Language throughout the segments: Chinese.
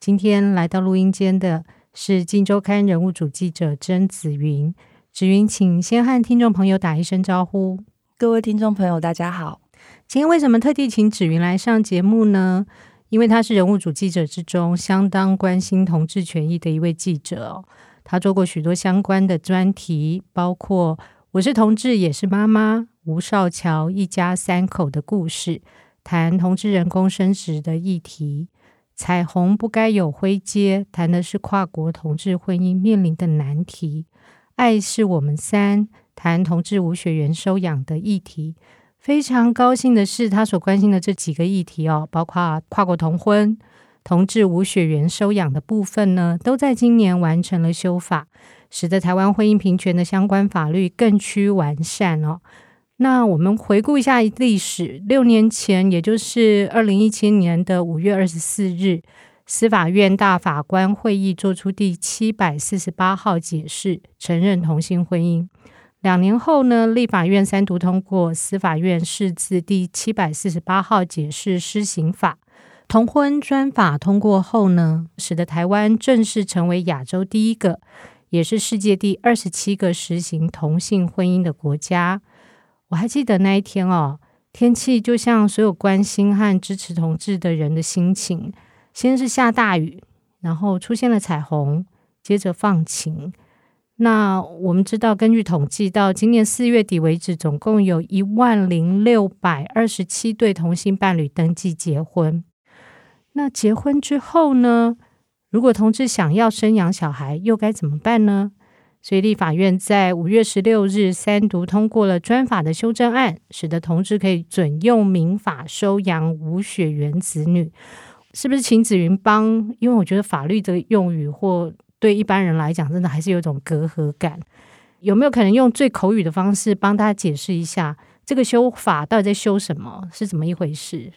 今天来到录音间的是《金周刊》人物主记者曾子云。子云，请先和听众朋友打一声招呼。各位听众朋友，大家好。今天为什么特地请子云来上节目呢？因为他是人物主记者之中相当关心同志权益的一位记者哦。他做过许多相关的专题，包括《我是同志也是妈妈》、吴少桥一家三口的故事，谈同志人工生殖的议题。彩虹不该有灰阶，谈的是跨国同志婚姻面临的难题；爱是我们三，谈同志无血缘收养的议题。非常高兴的是，他所关心的这几个议题哦，包括跨国同婚、同志无血缘收养的部分呢，都在今年完成了修法，使得台湾婚姻平权的相关法律更趋完善哦。那我们回顾一下历史，六年前，也就是二零一七年的五月二十四日，司法院大法官会议作出第七百四十八号解释，承认同性婚姻。两年后呢，立法院三读通过司法院释字第七百四十八号解释施行法。同婚专法通过后呢，使得台湾正式成为亚洲第一个，也是世界第二十七个实行同性婚姻的国家。我还记得那一天哦，天气就像所有关心和支持同志的人的心情。先是下大雨，然后出现了彩虹，接着放晴。那我们知道，根据统计，到今年四月底为止，总共有一万零六百二十七对同性伴侣登记结婚。那结婚之后呢？如果同志想要生养小孩，又该怎么办呢？所以，立法院在五月十六日三读通过了专法的修正案，使得同志可以准用民法收养无血缘子女。是不是请子云帮？因为我觉得法律的用语或对一般人来讲，真的还是有一种隔阂感。有没有可能用最口语的方式帮大家解释一下，这个修法到底在修什么？是怎么一回事？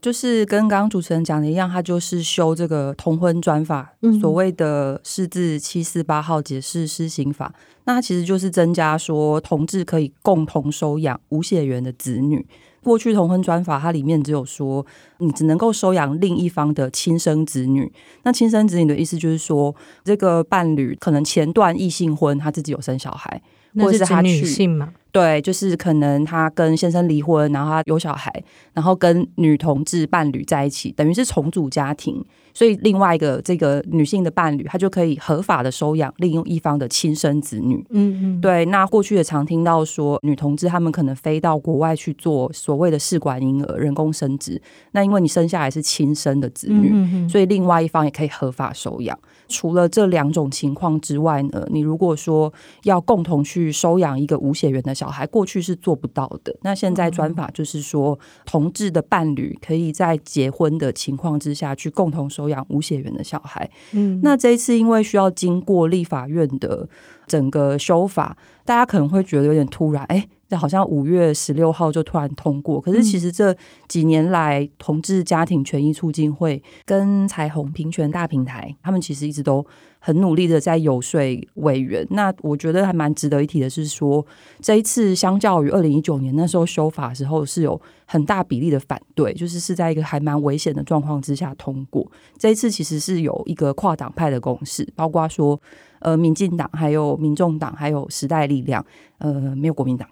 就是跟刚刚主持人讲的一样，他就是修这个同婚专法，嗯、所谓的释字七四八号解释施行法。那它其实就是增加说同志可以共同收养无血缘的子女。过去同婚专法它里面只有说你只能够收养另一方的亲生子女。那亲生子女的意思就是说，这个伴侣可能前段异性婚，他自己有生小孩，或者是他女性嘛。对，就是可能他跟先生离婚，然后他有小孩，然后跟女同志伴侣在一起，等于是重组家庭，所以另外一个这个女性的伴侣，她就可以合法的收养另一方的亲生子女。嗯嗯，对。那过去也常听到说，女同志她们可能飞到国外去做所谓的试管婴儿、人工生殖，那因为你生下来是亲生的子女，所以另外一方也可以合法收养。除了这两种情况之外呢，你如果说要共同去收养一个无血缘的小孩，过去是做不到的。那现在专法就是说，同志的伴侣可以在结婚的情况之下去共同收养无血缘的小孩。嗯，那这一次因为需要经过立法院的整个修法，大家可能会觉得有点突然，哎。这好像五月十六号就突然通过，可是其实这几年来，同志家庭权益促进会跟彩虹平权大平台，他们其实一直都很努力的在游说委员。那我觉得还蛮值得一提的是说，这一次相较于二零一九年那时候修法的时候，是有很大比例的反对，就是是在一个还蛮危险的状况之下通过。这一次其实是有一个跨党派的共识，包括说。呃，民进党、还有民众党、还有时代力量，呃，没有国民党。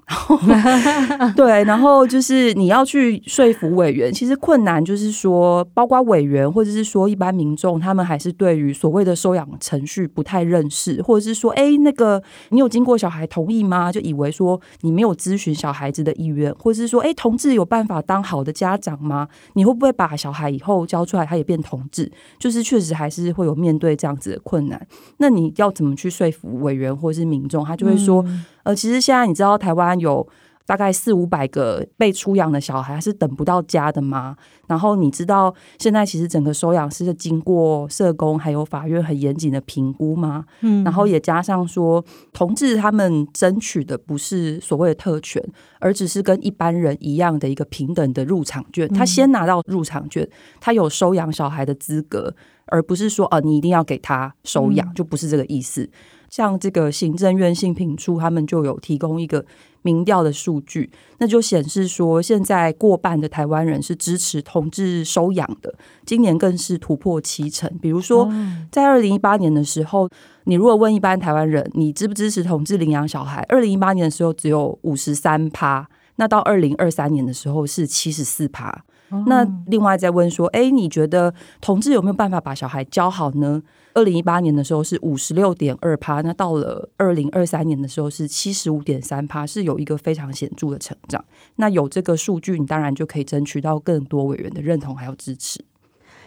对，然后就是你要去说服委员，其实困难就是说，包括委员或者是说一般民众，他们还是对于所谓的收养程序不太认识，或者是说，哎，那个你有经过小孩同意吗？就以为说你没有咨询小孩子的意愿，或者是说，哎，同志有办法当好的家长吗？你会不会把小孩以后教出来，他也变同志？就是确实还是会有面对这样子的困难。那你要。怎么去说服委员或是民众？他就会说，呃，其实现在你知道台湾有大概四五百个被出养的小孩是等不到家的吗？然后你知道现在其实整个收养是经过社工还有法院很严谨的评估吗？嗯，然后也加上说，同志他们争取的不是所谓的特权，而只是跟一般人一样的一个平等的入场券。他先拿到入场券，他有收养小孩的资格，而不是说哦，你一定要给他收养，就不是这个意思。像这个行政院性平处，他们就有提供一个民调的数据，那就显示说，现在过半的台湾人是支持同志收养的，今年更是突破七成。比如说，在二零一八年的时候，你如果问一般台湾人，你支不支持同志领养小孩？二零一八年的时候只有五十三趴，那到二零二三年的时候是七十四趴。那另外再问说，哎，你觉得同志有没有办法把小孩教好呢？二零一八年的时候是五十六点二趴，那到了二零二三年的时候是七十五点三趴，是有一个非常显著的成长。那有这个数据，你当然就可以争取到更多委员的认同还有支持。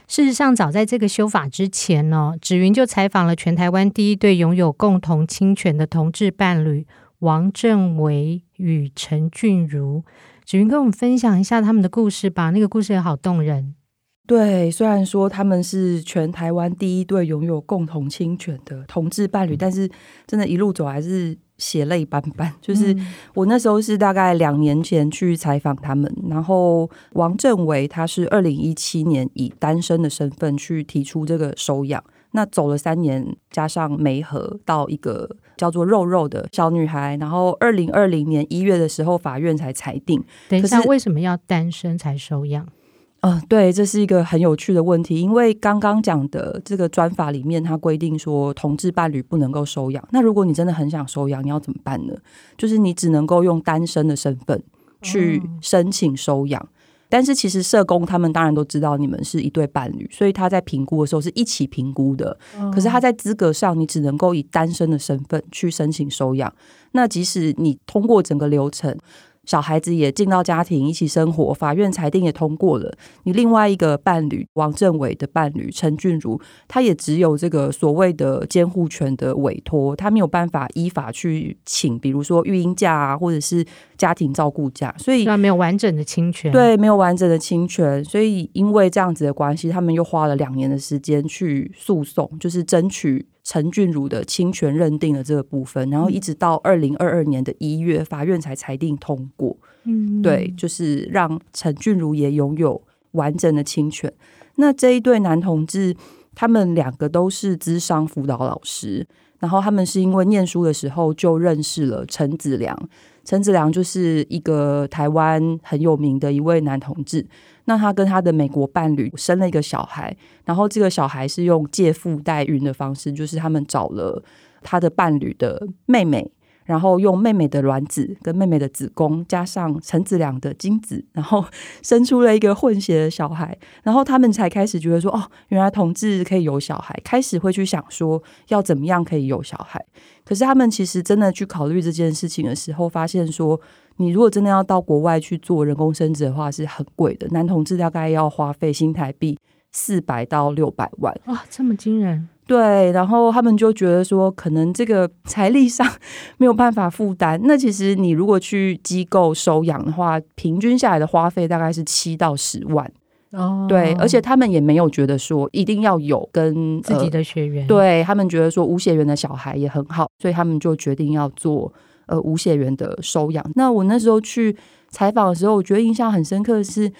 事实上，早在这个修法之前呢，芷云就采访了全台湾第一对拥有共同亲权的同志伴侣王正维与陈俊如。芷云跟我们分享一下他们的故事吧，那个故事也好动人。对，虽然说他们是全台湾第一对拥有共同亲权的同志伴侣，但是真的一路走还是血泪斑斑。就是我那时候是大概两年前去采访他们，然后王政维他是二零一七年以单身的身份去提出这个收养，那走了三年，加上梅和到一个叫做肉肉的小女孩，然后二零二零年一月的时候，法院才裁定。等一下，为什么要单身才收养？嗯、呃，对，这是一个很有趣的问题，因为刚刚讲的这个专法里面，它规定说同志伴侣不能够收养。那如果你真的很想收养，你要怎么办呢？就是你只能够用单身的身份去申请收养。嗯、但是其实社工他们当然都知道你们是一对伴侣，所以他在评估的时候是一起评估的。嗯、可是他在资格上，你只能够以单身的身份去申请收养。那即使你通过整个流程。小孩子也进到家庭一起生活，法院裁定也通过了。你另外一个伴侣王政伟的伴侣陈俊如，他也只有这个所谓的监护权的委托，他没有办法依法去请，比如说育婴假啊，或者是家庭照顾假，所以没有完整的侵权。对，没有完整的侵权，所以因为这样子的关系，他们又花了两年的时间去诉讼，就是争取。陈俊如的侵权认定了这个部分，然后一直到二零二二年的一月，法院才裁定通过。嗯，对，就是让陈俊如也拥有完整的侵权。那这一对男同志，他们两个都是资商辅导老师，然后他们是因为念书的时候就认识了陈子良。陈子良就是一个台湾很有名的一位男同志。那他跟他的美国伴侣生了一个小孩，然后这个小孩是用借腹代孕的方式，就是他们找了他的伴侣的妹妹。然后用妹妹的卵子跟妹妹的子宫，加上陈子良的精子，然后 生出了一个混血的小孩。然后他们才开始觉得说，哦，原来同志可以有小孩，开始会去想说要怎么样可以有小孩。可是他们其实真的去考虑这件事情的时候，发现说，你如果真的要到国外去做人工生殖的话，是很贵的。男同志大概要花费新台币四百到六百万。哇，这么惊人！对，然后他们就觉得说，可能这个 财力上没有办法负担。那其实你如果去机构收养的话，平均下来的花费大概是七到十万。哦，对，而且他们也没有觉得说一定要有跟自己的血缘，呃、对他们觉得说无血缘的小孩也很好，所以他们就决定要做呃无血缘的收养。那我那时候去采访的时候，我觉得印象很深刻的是。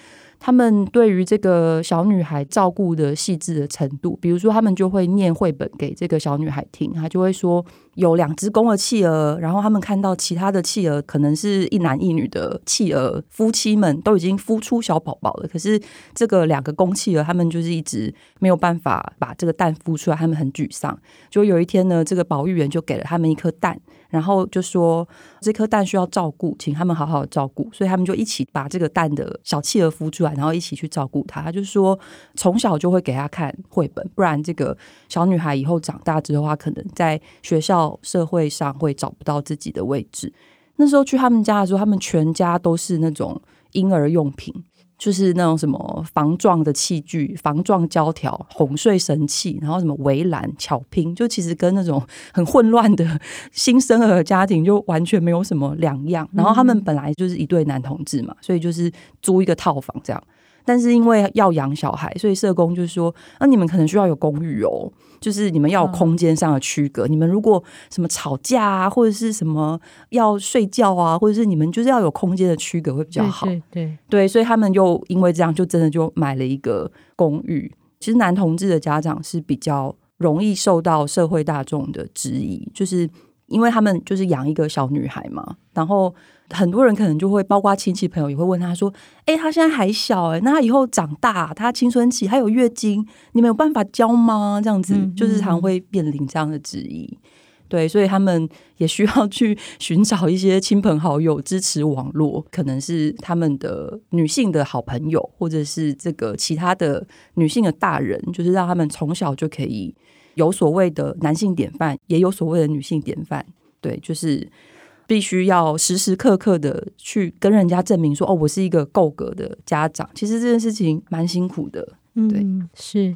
他们对于这个小女孩照顾的细致的程度，比如说，他们就会念绘本给这个小女孩听，他就会说有两只公的企鹅，然后他们看到其他的企鹅可能是一男一女的企鹅夫妻们都已经孵出小宝宝了，可是这个两个公企鹅他们就是一直没有办法把这个蛋孵出来，他们很沮丧。就有一天呢，这个保育员就给了他们一颗蛋。然后就说这颗蛋需要照顾，请他们好好照顾，所以他们就一起把这个蛋的小企鹅孵出来，然后一起去照顾它。他就说从小就会给他看绘本，不然这个小女孩以后长大之后，她可能在学校、社会上会找不到自己的位置。那时候去他们家的时候，他们全家都是那种婴儿用品。就是那种什么防撞的器具、防撞胶条、哄睡神器，然后什么围栏、巧拼，就其实跟那种很混乱的新生儿家庭就完全没有什么两样。然后他们本来就是一对男同志嘛，所以就是租一个套房这样。但是因为要养小孩，所以社工就是说，那、啊、你们可能需要有公寓哦，就是你们要有空间上的区隔。嗯、你们如果什么吵架啊，或者是什么要睡觉啊，或者是你们就是要有空间的区隔会比较好。对对，对，对，所以他们又因为这样，就真的就买了一个公寓。其实男同志的家长是比较容易受到社会大众的质疑，就是因为他们就是养一个小女孩嘛，然后。很多人可能就会，包括亲戚朋友也会问他说：“哎，他现在还小，哎，那他以后长大，他青春期还有月经，你们有办法教吗？”这样子，就是常会面临这样的质疑。对，所以他们也需要去寻找一些亲朋好友支持网络，可能是他们的女性的好朋友，或者是这个其他的女性的大人，就是让他们从小就可以有所谓的男性典范，也有所谓的女性典范。对，就是。必须要时时刻刻的去跟人家证明说，哦，我是一个够格的家长。其实这件事情蛮辛苦的，对，是。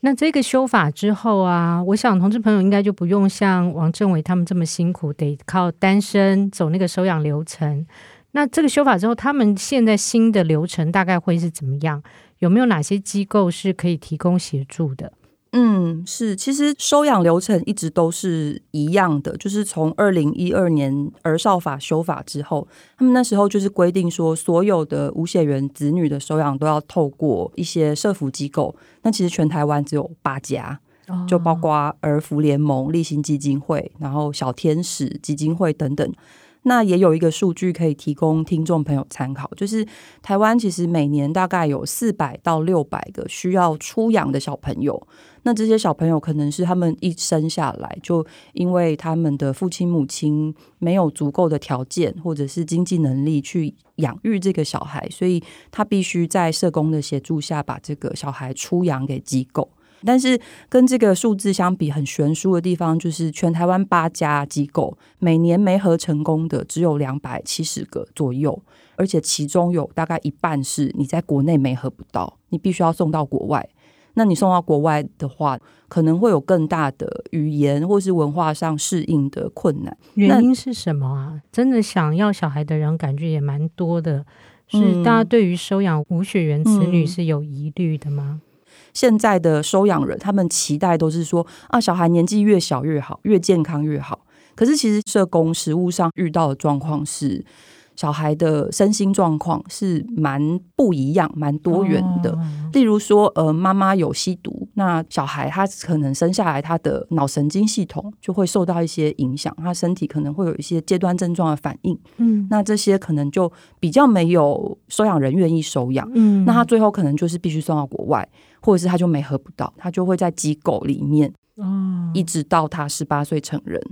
那这个修法之后啊，我想同志朋友应该就不用像王政伟他们这么辛苦，得靠单身走那个收养流程。那这个修法之后，他们现在新的流程大概会是怎么样？有没有哪些机构是可以提供协助的？嗯，是，其实收养流程一直都是一样的，就是从二零一二年儿少法修法之后，他们那时候就是规定说，所有的无血缘子女的收养都要透过一些社福机构。那其实全台湾只有八家，就包括儿福联盟、立新基金会，然后小天使基金会等等。那也有一个数据可以提供听众朋友参考，就是台湾其实每年大概有四百到六百个需要出养的小朋友。那这些小朋友可能是他们一生下来就因为他们的父亲母亲没有足够的条件或者是经济能力去养育这个小孩，所以他必须在社工的协助下把这个小孩出养给机构。但是跟这个数字相比，很悬殊的地方就是，全台湾八家机构每年没合成功的只有两百七十个左右，而且其中有大概一半是你在国内没合不到，你必须要送到国外。那你送到国外的话，可能会有更大的语言或是文化上适应的困难。原因是什么啊？真的想要小孩的人感觉也蛮多的，是大家对于收养无血缘子女是有疑虑的吗？嗯现在的收养人，他们期待都是说啊，小孩年纪越小越好，越健康越好。可是其实社工实务上遇到的状况是，小孩的身心状况是蛮不一样、蛮多元的。哦、例如说，呃，妈妈有吸毒，那小孩他可能生下来，他的脑神经系统就会受到一些影响，他身体可能会有一些阶段症状的反应。嗯，那这些可能就比较没有收养人愿意收养。嗯，那他最后可能就是必须送到国外，或者是他就没合不到，他就会在机构里面，哦，一直到他十八岁成人。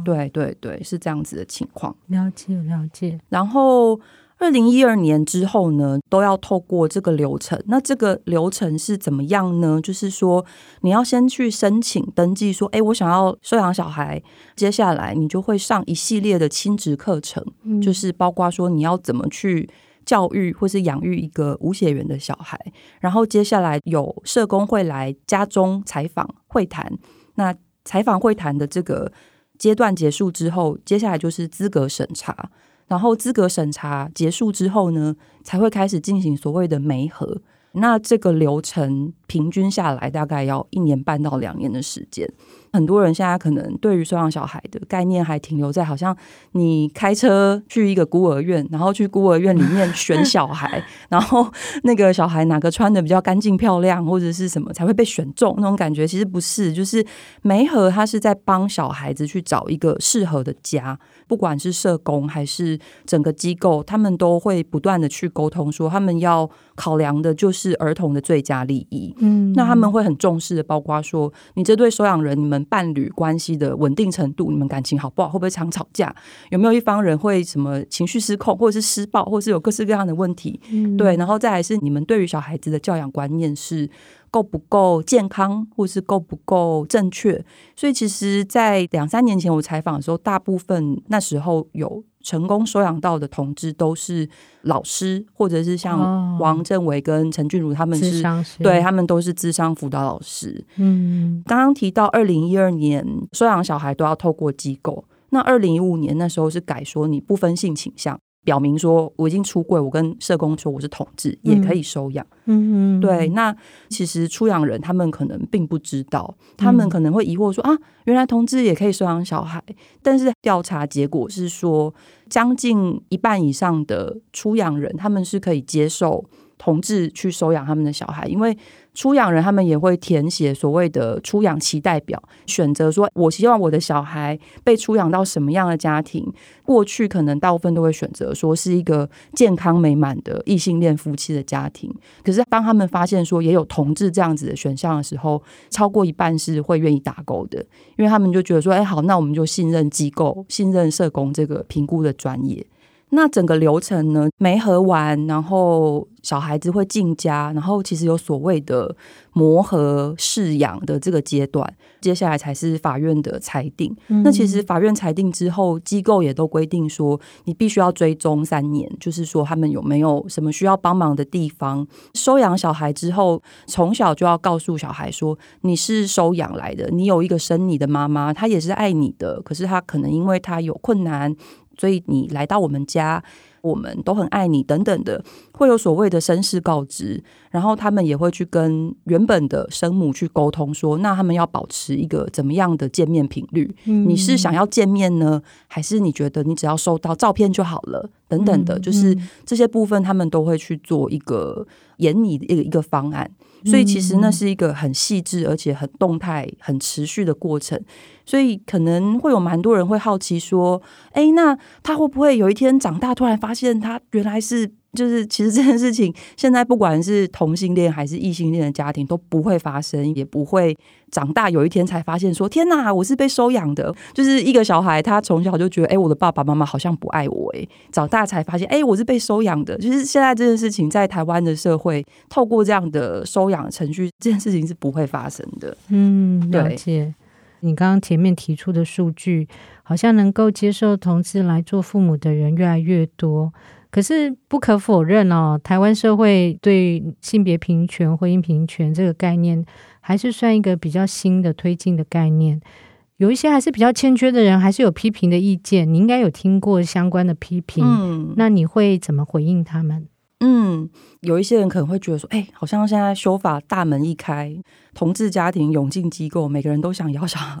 哦，对对对，是这样子的情况。了解了解。然后，二零一二年之后呢，都要透过这个流程。那这个流程是怎么样呢？就是说，你要先去申请登记，说，哎，我想要收养小孩。接下来，你就会上一系列的亲职课程，嗯、就是包括说你要怎么去教育或是养育一个无血缘的小孩。然后，接下来有社工会来家中采访会谈。那采访会谈的这个。阶段结束之后，接下来就是资格审查，然后资格审查结束之后呢，才会开始进行所谓的媒合。那这个流程平均下来大概要一年半到两年的时间。很多人现在可能对于收养小孩的概念还停留在好像你开车去一个孤儿院，然后去孤儿院里面选小孩，然后那个小孩哪个穿的比较干净漂亮或者是什么才会被选中那种感觉，其实不是，就是梅和他是在帮小孩子去找一个适合的家，不管是社工还是整个机构，他们都会不断的去沟通，说他们要考量的就是儿童的最佳利益。嗯，那他们会很重视的，包括说你这对收养人，你们。伴侣关系的稳定程度，你们感情好不好？会不会常吵架？有没有一方人会什么情绪失控，或者是施暴，或者是有各式各样的问题？嗯、对，然后再来是你们对于小孩子的教养观念是够不够健康，或是够不够正确。所以，其实，在两三年前我采访的时候，大部分那时候有成功收养到的同志都是老师，或者是像王振伟跟陈俊如他们是，是对他们都是智商辅导老师。嗯，刚刚提到二零一二年收养小孩都要透过机构，那二零一五年那时候是改说你不分性倾向。表明说我已经出柜，我跟社工说我是同志，也可以收养。嗯嗯，对。那其实出养人他们可能并不知道，他们可能会疑惑说啊，原来同志也可以收养小孩。但是调查结果是说，将近一半以上的出养人，他们是可以接受。同志去收养他们的小孩，因为出养人他们也会填写所谓的出养期待表，选择说我希望我的小孩被出养到什么样的家庭。过去可能大部分都会选择说是一个健康美满的异性恋夫妻的家庭，可是当他们发现说也有同志这样子的选项的时候，超过一半是会愿意打勾的，因为他们就觉得说，哎，好，那我们就信任机构，信任社工这个评估的专业。那整个流程呢，没合完，然后小孩子会进家，然后其实有所谓的磨合试养的这个阶段，接下来才是法院的裁定。嗯。那其实法院裁定之后，机构也都规定说，你必须要追踪三年，就是说他们有没有什么需要帮忙的地方。收养小孩之后，从小就要告诉小孩说，你是收养来的，你有一个生你的妈妈，她也是爱你的，可是她可能因为她有困难。所以你来到我们家，我们都很爱你，等等的，会有所谓的身世告知，然后他们也会去跟原本的生母去沟通说，说那他们要保持一个怎么样的见面频率？嗯。你是想要见面呢，还是你觉得你只要收到照片就好了？等等的，就是这些部分，他们都会去做一个研拟的一个一个方案。所以其实那是一个很细致而且很动态、很持续的过程。所以可能会有蛮多人会好奇说：“哎，那他会不会有一天长大，突然发现他原来是……就是其实这件事情，现在不管是同性恋还是异性恋的家庭都不会发生，也不会长大有一天才发现说：天哪，我是被收养的。就是一个小孩，他从小就觉得：哎，我的爸爸妈妈好像不爱我。哎，长大才发现：哎，我是被收养的。就是现在这件事情，在台湾的社会，透过这样的收养程序，这件事情是不会发生的。嗯，了解。你刚刚前面提出的数据，好像能够接受同志来做父母的人越来越多。可是不可否认哦，台湾社会对性别平权、婚姻平权这个概念，还是算一个比较新的推进的概念。有一些还是比较欠缺的人，还是有批评的意见。你应该有听过相关的批评，嗯，那你会怎么回应他们？嗯，有一些人可能会觉得说，哎，好像现在修法大门一开。同志家庭涌进机构，每个人都想要小孩，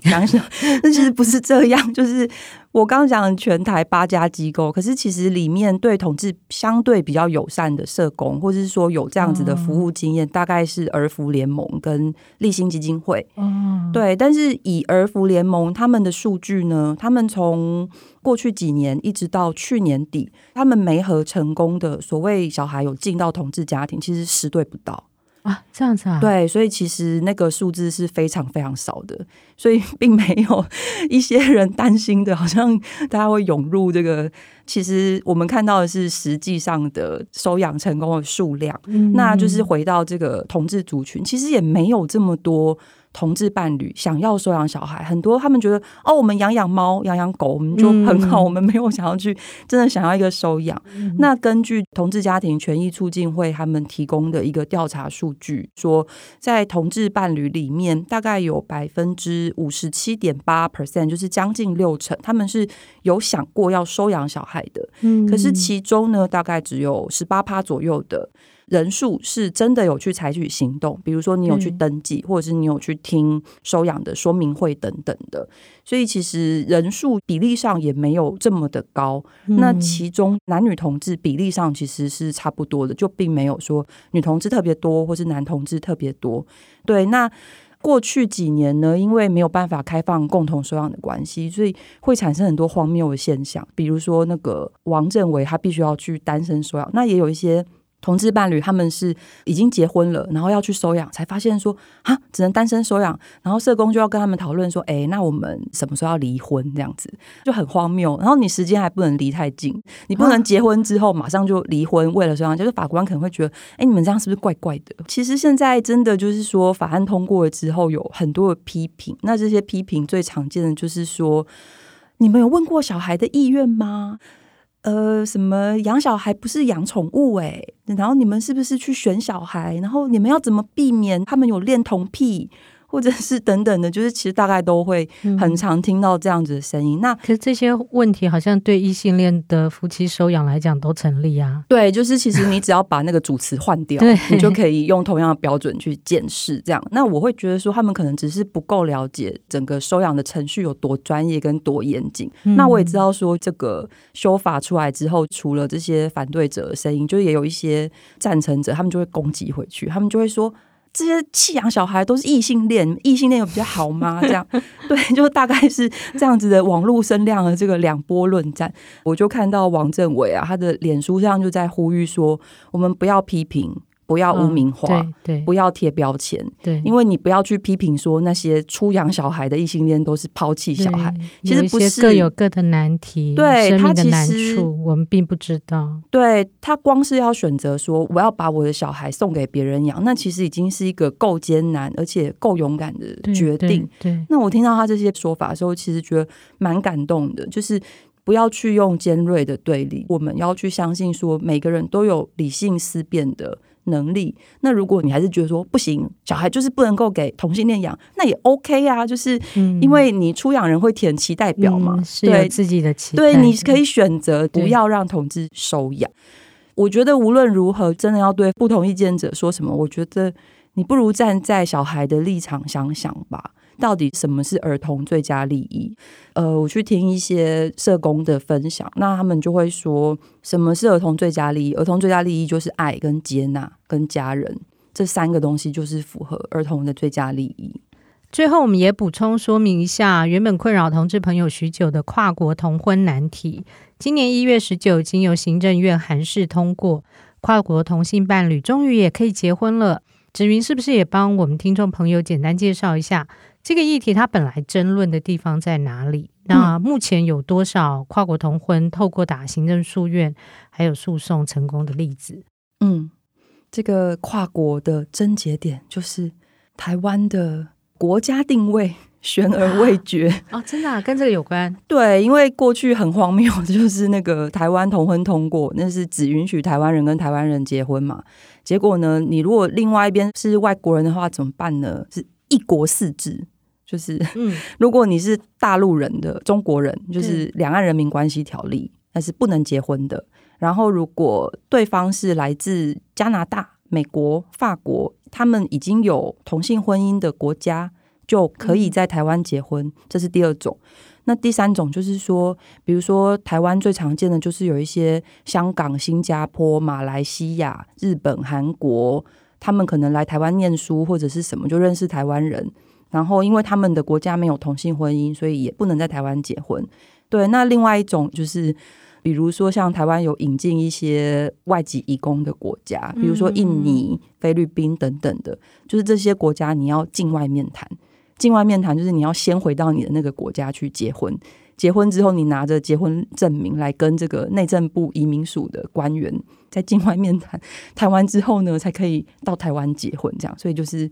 但其实不是这样。就是我刚刚讲全台八家机构，可是其实里面对同志相对比较友善的社工，或者是说有这样子的服务经验，大概是儿福联盟跟立新基金会。嗯，对。但是以儿福联盟他们的数据呢，他们从过去几年一直到去年底，他们没合成功的所谓小孩有进到同志家庭，其实十对不到。啊，这样子啊？对，所以其实那个数字是非常非常少的，所以 并没有一些人担心的，好像大家会涌入这个。其实我们看到的是实际上的收养成功的数量，嗯，那就是回到这个同志族群，其实也没有这么多。同志伴侣想要收养小孩，很多他们觉得哦，我们养养猫、养养狗，我们就很好，嗯。我们没有想要去真的想要一个收养，嗯。那根据同志家庭权益促进会他们提供的一个调查数据，说在同志伴侣里面，大概有百分之五十七点八 percent，就是将近六成，他们是有想过要收养小孩的。嗯，可是其中呢，大概只有十八趴左右的。人数是真的有去采取行动，比如说你有去登记，或者是你有去听收养的说明会等等的，所以其实人数比例上也没有这么的高。那其中男女同志比例上其实是差不多的，就并没有说女同志特别多，或是男同志特别多。对，那过去几年呢，因为没有办法开放共同收养的关系，所以会产生很多荒谬的现象，比如说那个王政伟他必须要去单身收养，那也有一些。同志伴侣他们是已经结婚了，然后要去收养，才发现说啊，只能单身收养，然后社工就要跟他们讨论说，哎，那我们什么时候要离婚？这样子就很荒谬。然后你时间还不能离太近，你不能结婚之后马上就离婚，为了收养，就是法官可能会觉得，哎，你们这样是不是怪怪的？其实现在真的就是说，法案通过了之后，有很多的批评。那这些批评最常见的就是说，你们有问过小孩的意愿吗？呃，什么养小孩不是养宠物诶，然后你们是不是去选小孩？然后你们要怎么避免他们有恋童癖？或者是等等的，就是其实大概都会很常听到这样子的声音。嗯、那可是这些问题好像对异性恋的夫妻收养来讲都成立啊。对，就是其实你只要把那个主词换掉，你就可以用同样的标准去检视这样。那我会觉得说，他们可能只是不够了解整个收养的程序有多专业跟多严谨。嗯、那我也知道说，这个修法出来之后，除了这些反对者的声音，就也有一些赞成者，他们就会攻击回去，他们就会说。这些弃养小孩都是异性恋，异性恋有比较好吗？这样对，就大概是这样子的网络声量的这个两波论战。我就看到王政委啊，他的脸书上就在呼吁说，我们不要批评。不要污名化，嗯、对，对，不要贴标签，对，因为你不要去批评说那些出养小孩的异性恋都是抛弃小孩，其实不是，各有各的难题，对，生命的难处，我们并不知道。对，他光是要选择说我要把我的小孩送给别人养，那其实已经是一个够艰难而且够勇敢的决定。对，对，那我听到他这些说法的时候，其实觉得蛮感动的，就是不要去用尖锐的对立，我们要去相信说每个人都有理性思辨的能力。那如果你还是觉得说不行，小孩就是不能够给同性恋养，那也 OK 啊。就是因为你出养人会填期待表嘛，嗯、对自己的期待，对，你可以选择不要让同志收养。我觉得无论如何，真的要对不同意见者说什么，我觉得你不如站在小孩的立场想想吧。到底什么是儿童最佳利益？呃，我去听一些社工的分享，那他们就会说，什么是儿童最佳利益？儿童最佳利益就是爱、跟接纳、跟家人这三个东西，就是符合儿童的最佳利益。最后，我们也补充说明一下，原本困扰同志朋友许久的跨国同婚难题，今年一月十九，经由行政院函示通过，跨国同性伴侣终于也可以结婚了。芷云是不是也帮我们听众朋友简单介绍一下？这个议题它本来争论的地方在哪里？那目前有多少跨国同婚透过打行政诉愿还有诉讼成功的例子？嗯，这个跨国的症结点就是台湾的国家定位悬而未决啊！哦，真的啊，跟这个有关？对，因为过去很荒谬，就是那个台湾同婚通过，那是只允许台湾人跟台湾人结婚嘛。结果呢，你如果另外一边是外国人的话，怎么办呢？是一国四制，就是，嗯，如果你是大陆人的中国人，就是《两岸人民关系条例》，那是不能结婚的。然后，如果对方是来自加拿大、美国、法国，他们已经有同性婚姻的国家，就可以在台湾结婚。这是第二种。那第三种就是说，比如说台湾最常见的就是有一些香港、新加坡、马来西亚、日本、韩国。他们可能来台湾念书或者是什么，就认识台湾人，然后因为他们的国家没有同性婚姻，所以也不能在台湾结婚。对，那另外一种就是，比如说像台湾有引进一些外籍移工的国家，比如说印尼、菲律宾等等的，就是这些国家你要境外面谈，境外面谈就是你要先回到你的那个国家去结婚。结婚之后，你拿着结婚证明来跟这个内政部移民署的官员在境外面谈，谈完之后呢，才可以到台湾结婚。这样，所以就是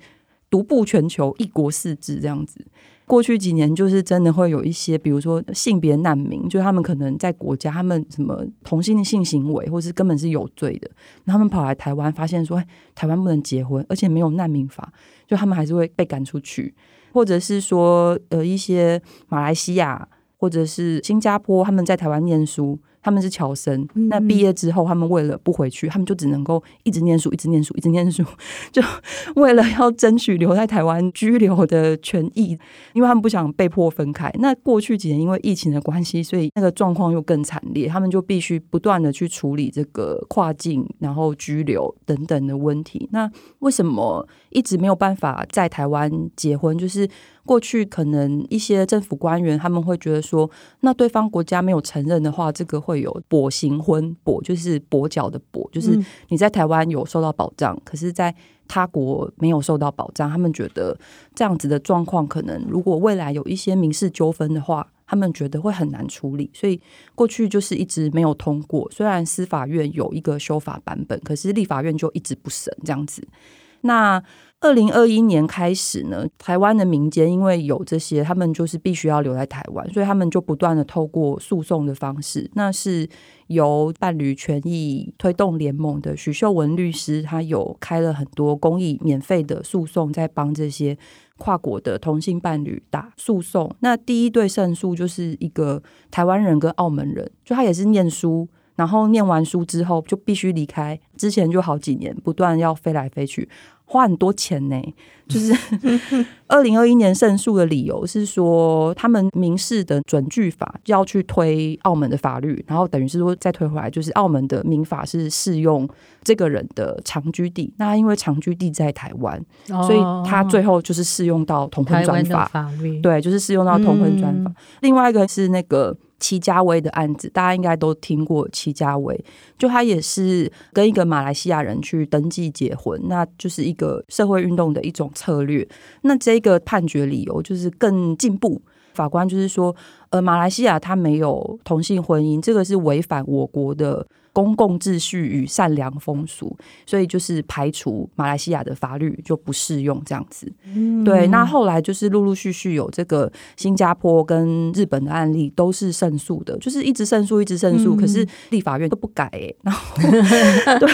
独步全球，一国四制这样子。过去几年，就是真的会有一些，比如说性别难民，就他们可能在国家，他们什么同性的性行为，或是根本是有罪的，他们跑来台湾，发现说，哎，台湾不能结婚，而且没有难民法，就他们还是会被赶出去，或者是说，呃，一些马来西亚。或者是新加坡，他们在台湾念书，他们是侨生。那毕业之后，他们为了不回去，他们就只能够一直念书，一直念书，一直念书，就为了要争取留在台湾居留的权益，因为他们不想被迫分开。那过去几年因为疫情的关系，所以那个状况又更惨烈，他们就必须不断的去处理这个跨境然后居留等等的问题。那为什么一直没有办法在台湾结婚，就是过去可能一些政府官员他们会觉得说，那对方国家没有承认的话，这个会有跛行婚，跛就是跛脚的跛，就是你在台湾有受到保障，嗯、可是在他国没有受到保障。他们觉得这样子的状况，可能如果未来有一些民事纠纷的话，他们觉得会很难处理，所以过去就是一直没有通过。虽然司法院有一个修法版本，可是立法院就一直不审这样子。那二零二一年开始呢，台湾的民间因为有这些，他们就是必须要留在台湾，所以他们就不断的透过诉讼的方式。那是由伴侣权益推动联盟的许秀文律师，他有开了很多公益免费的诉讼，在帮这些跨国的同性伴侣打诉讼。那第一对胜诉就是一个台湾人跟澳门人，就他也是念书。然后念完书之后就必须离开，之前就好几年不断要飞来飞去，花很多钱呢。就是 二零二一年胜诉的理由是说，他们民事的准据法要去推澳门的法律，然后等于是说再推回来，就是澳门的民法是适用这个人的长居地。那因为长居地在台湾，哦、所以他最后就是适用到同婚专法，法律对，就是适用到同婚专法。嗯、另外一个是那个。祁家威的案子，大家应该都听过。祁家威就他也是跟一个马来西亚人去登记结婚，那就是一个社会运动的一种策略。那这个判决理由就是更进步，法官就是说，呃，马来西亚他没有同性婚姻，这个是违反我国的。公共秩序与善良风俗，所以就是排除马来西亚的法律就不适用这样子。嗯、对，那后来就是陆陆续续有这个新加坡跟日本的案例都是胜诉的，就是一直胜诉，一直胜诉。嗯、可是立法院都不改、欸，然后 对，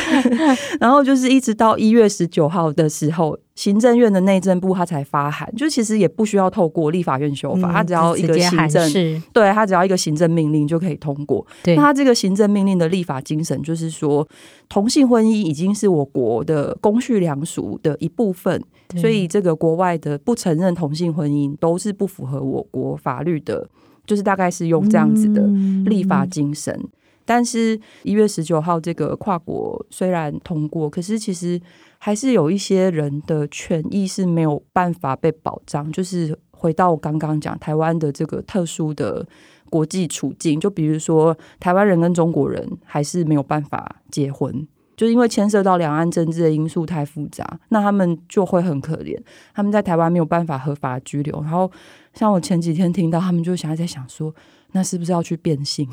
然后就是一直到一月十九号的时候。行政院的内政部他才发函，就其实也不需要透过立法院修法，他、嗯、只要一个行政，对他只要一个行政命令就可以通过。那他这个行政命令的立法精神就是说，同性婚姻已经是我国的公序良俗的一部分，所以这个国外的不承认同性婚姻都是不符合我国法律的，就是大概是用这样子的立法精神。嗯、但是，一月十九号这个跨国虽然通过，可是其实。还是有一些人的权益是没有办法被保障，就是回到我刚刚讲台湾的这个特殊的国际处境，就比如说台湾人跟中国人还是没有办法结婚，就因为牵涉到两岸政治的因素太复杂，那他们就会很可怜，他们在台湾没有办法合法居留，然后像我前几天听到，他们就想在想说，那是不是要去变性，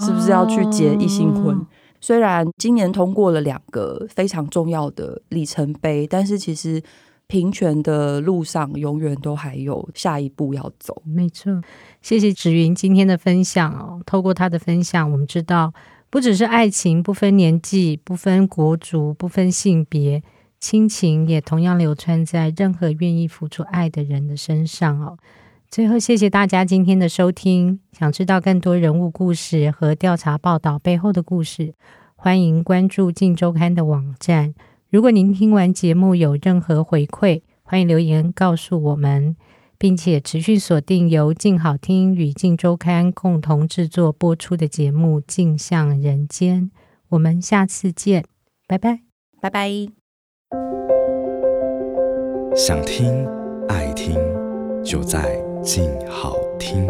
是不是要去结异性婚？哦虽然今年通过了两个非常重要的里程碑，但是其实平权的路上永远都还有下一步要走。没错，谢谢芷云今天的分享哦。透过她的分享，我们知道不只是爱情不分年纪、不分国族、不分性别，亲情也同样流传在任何愿意付出爱的人的身上哦。最后，谢谢大家今天的收听。想知道更多人物故事和调查报道背后的故事，欢迎关注《镜周刊》的网站。如果您听完节目有任何回馈，欢迎留言告诉我们，并且持续锁定由镜好听与《镜周刊》共同制作播出的节目《镜像人间》。我们下次见，拜拜，拜拜。想听爱听，就在。静好听。